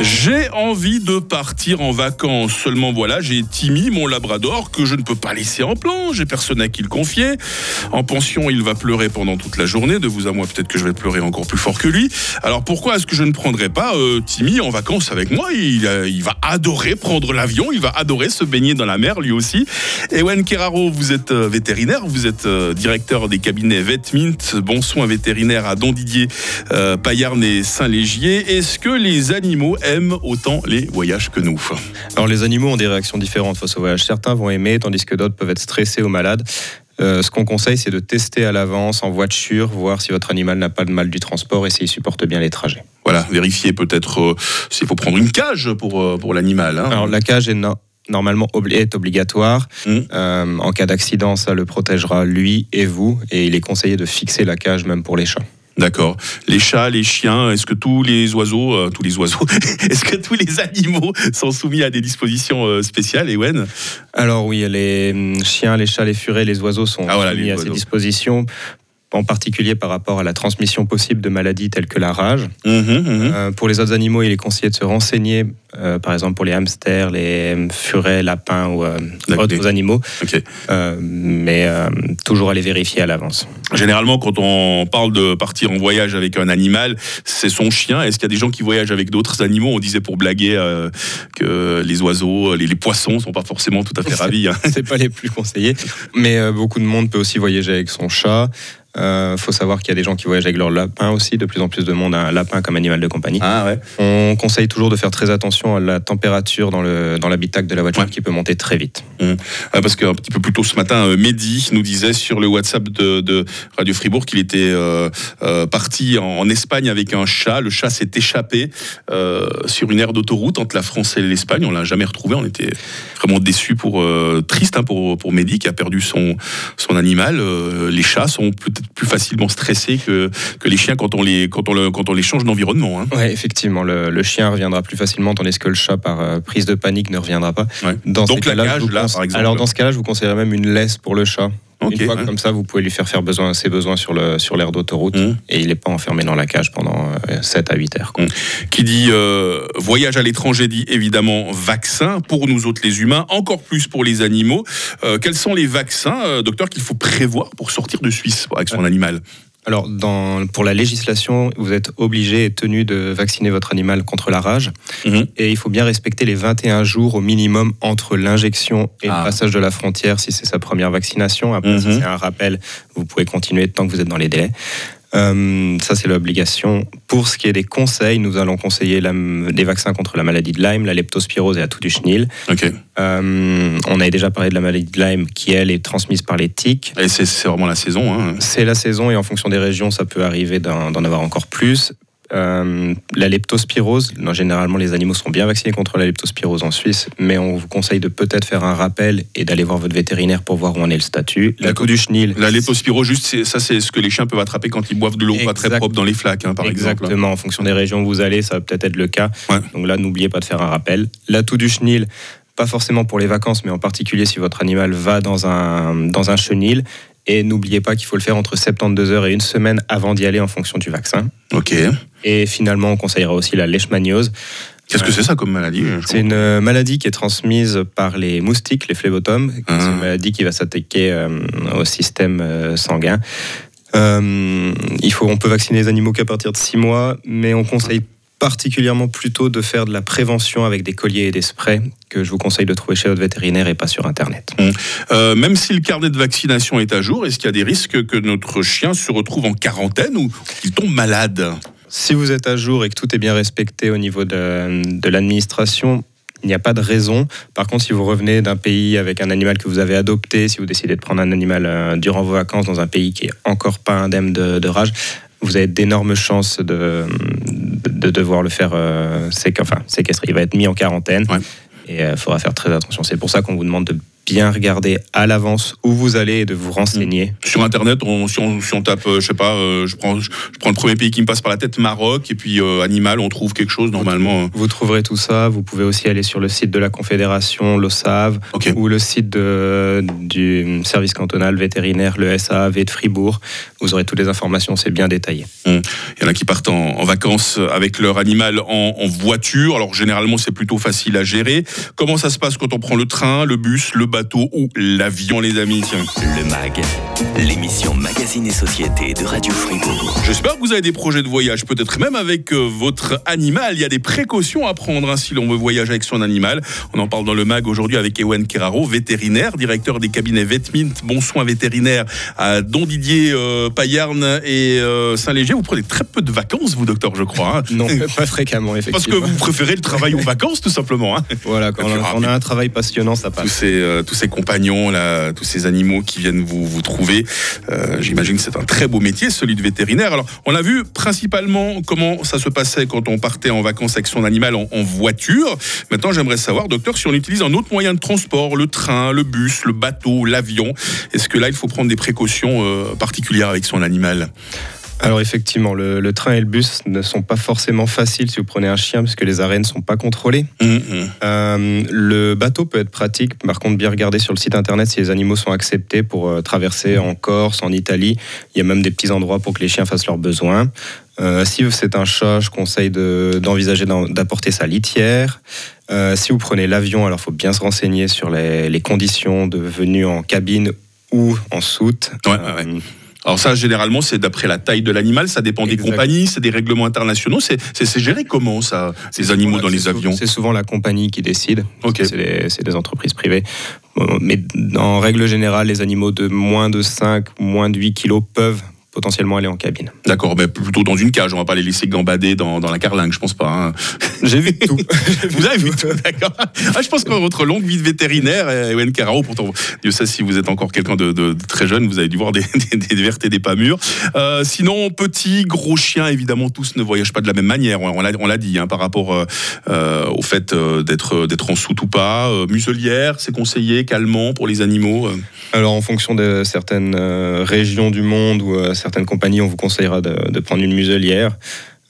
J'ai envie de partir en vacances. Seulement voilà, j'ai Timmy, mon labrador, que je ne peux pas laisser en plan. J'ai personne à qui le confier. En pension, il va pleurer pendant toute la journée. De vous à moi, peut-être que je vais pleurer encore plus fort que lui. Alors pourquoi est-ce que je ne prendrais pas euh, Timmy en vacances avec moi? Il, euh, il, va adorer prendre l'avion. Il va adorer se baigner dans la mer, lui aussi. Ewen Keraro, vous êtes euh, vétérinaire. Vous êtes directeur des cabinets Vetmint. Bon soin vétérinaire à Don Didier, Payarn et Saint-Légier. Est-ce que les animaux aiment autant les voyages que nous. Alors les animaux ont des réactions différentes face au voyage. Certains vont aimer, tandis que d'autres peuvent être stressés ou malades. Euh, ce qu'on conseille, c'est de tester à l'avance en voiture, voir si votre animal n'a pas de mal du transport et s'il supporte bien les trajets. Voilà, vérifier peut-être euh, s'il faut prendre une cage pour, euh, pour l'animal. Hein. Alors la cage est no normalement obli est obligatoire. Mmh. en cas d'accident, ça le protégera lui et vous. Et il est conseillé de fixer la cage même pour les chats. D'accord. Les chats, les chiens, est-ce que tous les oiseaux, euh, tous les oiseaux, est-ce que tous les animaux sont soumis à des dispositions euh, spéciales, Ewen? Alors oui, les hum, chiens, les chats, les furets, les oiseaux sont ah, voilà, soumis à ces dispositions en particulier par rapport à la transmission possible de maladies telles que la rage. Mmh, mmh. Euh, pour les autres animaux, il est conseillé de se renseigner, euh, par exemple pour les hamsters, les furets, lapins ou euh, autres animaux, okay. Mais toujours aller vérifier à l'avance. Généralement, quand on parle de partir en voyage avec un animal, c'est son chien. Est-ce qu'il y a des gens qui voyagent avec d'autres animaux? On disait pour blaguer que les oiseaux, les, les, poissons sont pas forcément tout à fait ravis. Hein. c'est pas les plus conseillés, mais beaucoup de monde peut aussi voyager avec son chat. Il euh, faut savoir qu'il y a des gens qui voyagent avec leur lapin aussi. De plus en plus de monde a un lapin comme animal de compagnie. Ah ouais. On conseille toujours de faire très attention à la température dans le dans l'habitacle de la voiture ouais. qui peut monter très vite. Mmh. Ah, parce qu'un petit peu plus tôt ce matin, euh, Mehdi nous disait sur le WhatsApp de, de Radio Fribourg qu'il était euh, euh, parti en, en, Espagne avec un chat. Le chat s'est échappé sur une aire d'autoroute entre la France et l'Espagne. On l'a jamais retrouvé. On était vraiment déçus pour triste hein, pour pour Mehdi qui a perdu son son animal. les chats sont peut-être plus facilement stressés que, que les chiens quand on les, quand on le, quand on les change d'environnement. Hein. Oui, effectivement, le, le, chien reviendra plus facilement, tandis que le chat, par euh, prise de panique, ne reviendra pas. Ouais. Dans Donc la cage, là, par exemple. Alors dans ce cas-là, je vous conseillerais même une laisse pour le chat. Okay, une fois comme ça, vous pouvez lui faire faire besoin, ses besoins sur l'aire sur d'autoroute mmh. et il n'est pas enfermé dans la cage pendant euh, 7 à 8 heures. Quoi. Mmh. Qui dit euh, voyage à l'étranger dit évidemment vaccin pour nous autres les humains, encore plus pour les animaux. Euh, quels sont les vaccins, euh, docteur, qu'il faut prévoir pour sortir de Suisse avec son animal? Alors, dans, pour la législation, vous êtes obligé et tenu de vacciner votre animal contre la rage. Mmh. Et il faut bien respecter les 21 jours au minimum entre l'injection et ah. le passage de la frontière si c'est sa première vaccination. Après, mmh. si c'est un rappel, vous pouvez continuer tant que vous êtes dans les délais. Euh, ça, c'est l'obligation. Pour ce qui est des conseils, nous allons conseiller la, des vaccins contre la maladie de Lyme, la leptospirose et la toux du chenil. Okay. Euh, on avait déjà parlé de la maladie de Lyme qui, elle, est transmise par les tiques. Et c'est vraiment la saison. Hein. C'est la saison et en fonction des régions, ça peut arriver d'en avoir encore plus. Euh, la leptospirose, non, généralement les animaux sont bien vaccinés contre la leptospirose en Suisse, mais on vous conseille de peut-être faire un rappel et d'aller voir votre vétérinaire pour voir où en est le statut. La toux du chenil. La leptospirose, juste, ça c'est ce que les chiens peuvent attraper quand ils boivent de l'eau pas très propre dans les flaques, hein, par Exactement. exemple. Exactement, en fonction des régions où vous allez, ça va peut-être être le cas. Ouais. Donc là, n'oubliez pas de faire un rappel. La toux du chenil, pas forcément pour les vacances, mais en particulier si votre animal va dans un, dans un chenil. Et n'oubliez pas qu'il faut le faire entre 72 heures et une semaine avant d'y aller en fonction du vaccin. Ok. Et finalement, on conseillera aussi la leishmaniose. Qu'est-ce que c'est ça comme maladie C'est une maladie qui est transmise par les moustiques, les phlébotomes. Mmh. C'est une maladie qui va s'attaquer euh, au système euh, sanguin. Euh, il faut, on peut vacciner les animaux qu'à partir de 6 mois, mais on conseille particulièrement plutôt de faire de la prévention avec des colliers et des sprays que je vous conseille de trouver chez votre vétérinaire et pas sur Internet. Mmh. Euh, même si le carnet de vaccination est à jour, est-ce qu'il y a des risques que notre chien se retrouve en quarantaine ou qu'il tombe malade? Si vous êtes à jour et que tout est bien respecté au niveau de, de l'administration, il n'y a pas de raison. Par contre, si vous revenez d'un pays avec un animal que vous avez adopté, si vous décidez de prendre un animal euh, durant vos vacances dans un pays qui est encore pas indemne de, de rage, vous avez d'énormes chances de, de, devoir le faire euh, séquestrer. Enfin, séquestrer. Il va être mis en quarantaine. Ouais. Et il euh, faudra faire très attention. C'est pour ça qu'on vous demande de bien regarder à l'avance où vous allez et de vous renseigner. Mmh. Sur Internet, si, on, tape, je sais pas, je, prends, je, prends le premier pays qui me passe par la tête, Maroc, et puis animal, on trouve quelque chose normalement. Vous, trouverez tout ça. Vous pouvez aussi aller sur le site de la Confédération, l'OSAV, ou le site de, du service cantonal vétérinaire, le SAV de Fribourg. Vous aurez toutes les informations, c'est bien détaillé. Mmh. Il y en a qui partent en, vacances avec leur animal en, en voiture. Alors généralement, c'est plutôt facile à gérer. Comment ça se passe quand on prend le train, le bus, le bateau ou l'avion, les amis Le MAG, l'émission Magazine et Société de Radio Fribourg. J'espère que vous avez des projets de voyage, peut-être même avec euh, votre animal. Il y a des précautions à prendre hein, si l'on veut voyager avec son animal. On en parle dans le MAG aujourd'hui avec Ewen Keraro, vétérinaire, directeur des cabinets Vetmint, Bon Soin Vétérinaire à Don Didier, euh, Payarn et euh, Saint-Léger. Vous prenez très peu de vacances, vous, docteur, je crois. Hein. non, pas fréquemment, effectivement. Parce que vous préférez le travail aux vacances, tout simplement. Hein. Voilà, quand on, a, un travail passionnant, ça passe. Tous ces, euh, tous ces compagnons, tous ces animaux qui viennent vous, vous trouver, euh, j'imagine que c'est un très beau métier, celui de vétérinaire. Alors, on a vu principalement comment ça se passait quand on partait en vacances avec son animal en, voiture. Maintenant, j'aimerais savoir, docteur, si on utilise un autre moyen de transport, le train, le bus, le bateau, l'avion, est-ce que là, il faut prendre des précautions euh, particulières avec son animal? Alors effectivement, le, train et le bus ne sont pas forcément faciles si vous prenez un chien parce que les arrêts ne sont pas contrôlés. Mmh, mmh. Euh, le bateau peut être pratique, par contre bien regarder sur le site internet si les animaux sont acceptés pour euh, traverser en Corse, en Italie. Il y a même des petits endroits pour que les chiens fassent leurs besoins. Euh, si c'est un chat, je conseille d'envisager d'apporter sa litière. si vous prenez l'avion, alors il faut bien se renseigner sur les, conditions de venue en cabine ou en soute. Ouais, ouais, alors ça, généralement, c'est d'après la taille de l'animal, ça dépend des compagnies, c'est des règlements internationaux. C'est géré comment, ça, ces animaux dans les avions C'est souvent la compagnie qui décide. C'est des, des, entreprises privées. Mais en règle générale, les animaux de moins de 5, moins de 8 kilos peuvent potentiellement aller en cabine. D'accord, mais plutôt dans une cage, on va pas les laisser gambader dans, dans la carlingue, je pense pas. Hein. J'ai vu tout. vous avez vu tout, d'accord. Ah, je pense que votre longue vie de vétérinaire, Ewen Carao, pourtant, Dieu sait si vous êtes encore quelqu'un de, très jeune, vous avez dû voir des, des, vertes et des pas mûres. Euh, sinon, petit, gros chien, évidemment, tous ne voyagent pas de la même manière. On, on l'a dit, hein, par rapport euh, euh, au fait d'être d'être en soute ou pas. muselière, c'est conseillé, calmant pour les animaux. Alors, en fonction de certaines régions du monde ou certaines compagnies, on vous conseillera de, prendre une muselière.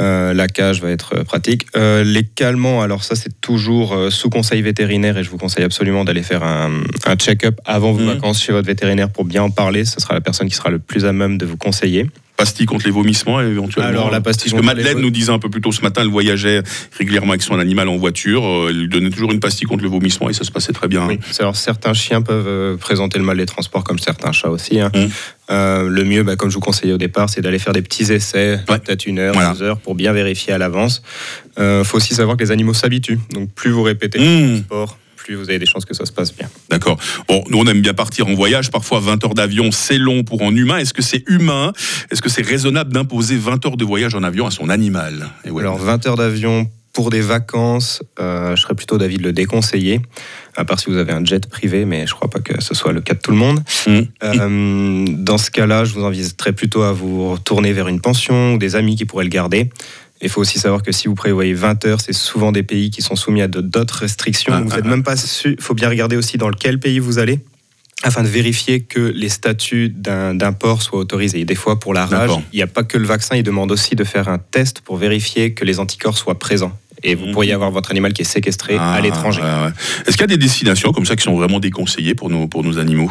Euh, la cage va être pratique. Euh, les calmants, alors ça c'est toujours euh, sous conseil vétérinaire et je vous conseille absolument d'aller faire un, check-up avant vos mhm. vacances chez votre vétérinaire pour bien en parler. Ce sera la personne qui sera le plus à même de vous conseiller pastille contre les vomissements éventuellement Alors la pastille Parce que Madeleine nous disait un peu plus tôt ce matin, elle voyageait régulièrement avec son animal en voiture, elle lui donnait toujours une pastille contre le vomissement et ça se passait très bien. Alors certains chiens peuvent présenter le mal des transports comme certains chats aussi. Hein. Hum. Euh, le mieux, bah, comme je vous conseillais au départ, c'est d'aller faire des petits essais, peut-être une heure, deux heures, pour bien vérifier à l'avance. Il euh, faut aussi savoir que les animaux s'habituent. Donc plus vous répétez le mmh. sport, plus vous avez des chances que ça se passe bien. D'accord. Bon, nous on aime bien partir en voyage. Parfois 20 heures d'avion, c'est long pour un humain. Est-ce que c'est humain? Est-ce que c'est raisonnable d'imposer 20 heures de voyage en avion à son animal? Alors 20 heures d'avion pour des vacances, euh, je serais plutôt d'avis de le déconseiller, à part si vous avez un jet privé, mais je ne crois pas que ce soit le cas de tout le monde. Mmh. Euh, dans ce cas-là, je vous inviterais plutôt à vous tourner vers une pension ou des amis qui pourraient le garder. Il faut aussi savoir que si vous prévoyez 20 heures, c'est souvent des pays qui sont soumis à d'autres restrictions. Ah, vous n'êtes ah, même pas sûr. Il faut bien regarder aussi dans quel pays vous allez afin de vérifier que les statuts d'un port soient autorisés. des fois, pour la rage, il n'y a pas que le vaccin, il demande aussi de faire un test pour vérifier que les anticorps soient présents. Et vous pourriez avoir votre animal qui est séquestré à ah, l'étranger. Est-ce qu'il y a des destinations comme ça qui sont vraiment déconseillées pour nos, pour nos animaux?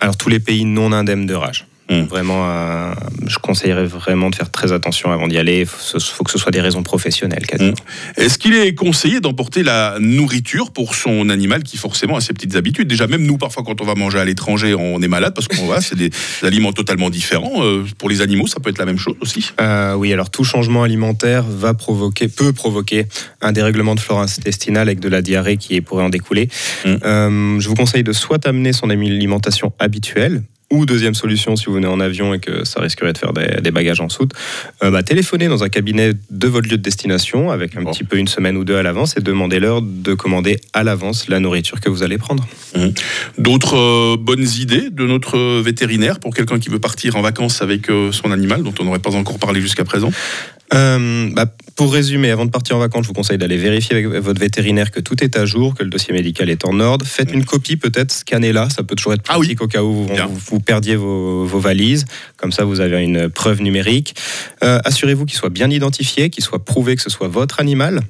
Alors, tous les pays non indemnes de rage. Hmm. Vraiment, euh, je conseillerais vraiment de faire très attention avant d'y aller. Il faut, que ce soit des raisons professionnelles. Hmm. Est-ce qu'il est conseillé d'emporter la nourriture pour son animal qui forcément a ses petites habitudes? Déjà, même nous, parfois, quand on va manger à l'étranger, on est malade parce qu'on va, c'est des aliments totalement différents. Euh, pour les animaux, ça peut être la même chose aussi euh, Oui, alors tout changement alimentaire va provoquer, peut provoquer un dérèglement de flore intestinale avec de la diarrhée qui pourrait en découler. Hmm. je vous conseille de soit amener son alimentation habituelle, ou deuxième solution, si vous venez en avion et que ça risquerait de faire des, bagages en soute, euh, bah, téléphonez dans un cabinet de votre lieu de destination avec un petit peu une semaine ou deux à l'avance et demandez-leur de commander à l'avance la nourriture que vous allez prendre. Mmh. D'autres euh, bonnes idées de notre vétérinaire pour quelqu'un qui veut partir en vacances avec euh, son animal dont on n'aurait pas encore parlé jusqu'à présent? Euh, bah, Pour résumer, avant de partir en vacances, je vous conseille d'aller vérifier avec votre vétérinaire que tout est à jour, que le dossier médical est en ordre. Faites une copie, peut-être, scannez-la, ça peut toujours être pratique ah oui. au cas où vous, perdiez vos, valises. Comme ça, vous avez une preuve numérique. Euh, assurez-vous qu'il soit bien identifié, qu'il soit prouvé que ce soit votre animal.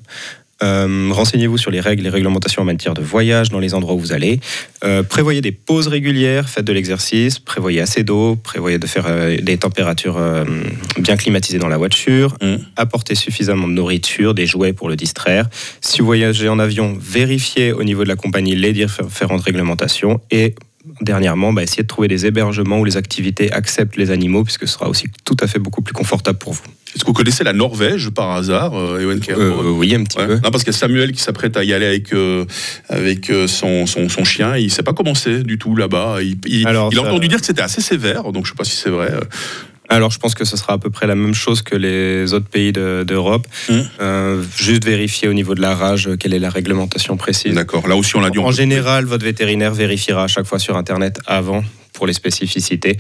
Euh, renseignez-vous sur les règles et réglementations en matière de voyage dans les endroits où vous allez. Euh, prévoyez des pauses régulières, faites de l'exercice, prévoyez assez d'eau, prévoyez de faire euh, des températures bien climatisées dans la voiture, mmh. apportez suffisamment de nourriture, des jouets pour le distraire. Si vous voyagez en avion, vérifiez au niveau de la compagnie les différentes réglementations et dernièrement, bah, essayez de trouver des hébergements où les activités acceptent les animaux, puisque ce sera aussi tout à fait beaucoup plus confortable pour vous. Est-ce que vous connaissez la Norvège par hasard, euh, Ewen euh, Oui, un petit peu. Non, parce qu'il y a Samuel qui s'apprête à y aller avec, euh, avec son, son, son, chien. Il ne sait pas comment c'est du tout là-bas. Il, il, a entendu dire que c'était assez sévère, donc je ne sais pas si c'est vrai. Alors, je pense que ce sera à peu près la même chose que les autres pays d'Europe. Mmh. juste vérifier au niveau de la rage quelle est la réglementation précise. D'accord. Là aussi, on l'a dit. En général, votre vétérinaire vérifiera à chaque fois sur Internet avant pour les spécificités.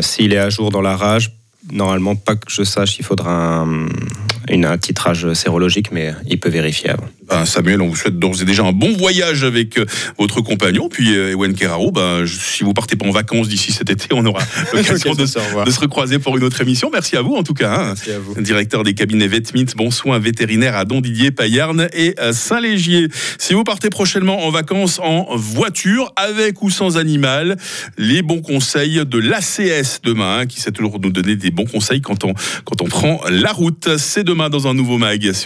S'il est à jour dans la rage, normalement, pas que je sache, il faudra un, un titrage sérologique, mais il peut vérifier avant. Ben, Samuel, on vous souhaite d'ores et déjà un bon voyage avec euh, votre compagnon. Puis euh, Ewen Keraro, ben, si vous partez pas en vacances d'ici cet été, on aura l'occasion de, se recroiser pour une autre émission. Merci à vous en tout cas. Hein. Merci à vous. Directeur des cabinets Vetmint, bon soin vétérinaire à Don Didier, Payarn et Saint-Légier. Si vous partez prochainement en vacances en voiture, avec ou sans animal, les bons conseils de l'ACS demain, hein, qui sait toujours nous donner des bons conseils quand on, quand on prend la route. C'est dans un nouveau mag.